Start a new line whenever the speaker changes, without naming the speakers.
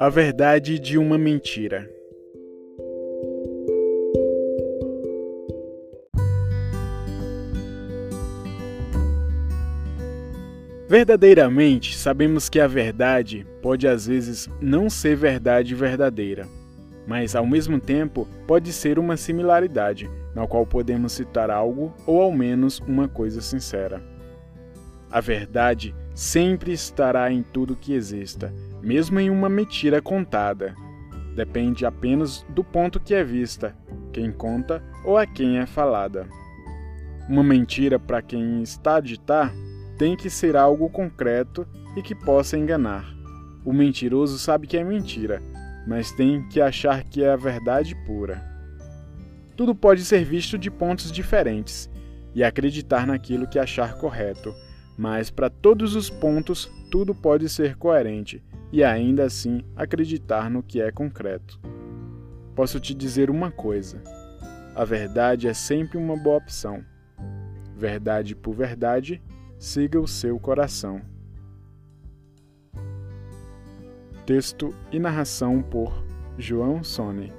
A verdade de uma mentira. Verdadeiramente, sabemos que a verdade pode às vezes não ser verdade verdadeira, mas ao mesmo tempo pode ser uma similaridade, na qual podemos citar algo ou ao menos uma coisa sincera. A verdade sempre estará em tudo que exista, mesmo em uma mentira contada. Depende apenas do ponto que é vista, quem conta ou a quem é falada. Uma mentira para quem está a ditar tem que ser algo concreto e que possa enganar. O mentiroso sabe que é mentira, mas tem que achar que é a verdade pura. Tudo pode ser visto de pontos diferentes e acreditar naquilo que achar correto mas para todos os pontos tudo pode ser coerente e ainda assim acreditar no que é concreto. Posso te dizer uma coisa: a verdade é sempre uma boa opção. Verdade por verdade, siga o seu coração. Texto e narração por João Sone.